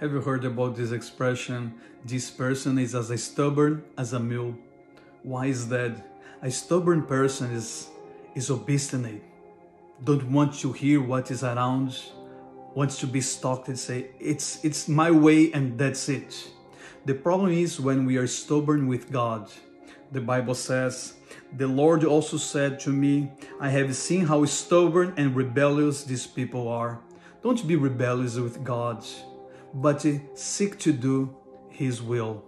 Have you heard about this expression? This person is as stubborn as a mule. Why is that? A stubborn person is is obstinate, don't want to hear what is around, wants to be stalked and say, it's it's my way and that's it. The problem is when we are stubborn with God. The Bible says, The Lord also said to me, I have seen how stubborn and rebellious these people are. Don't be rebellious with God, but seek to do His will.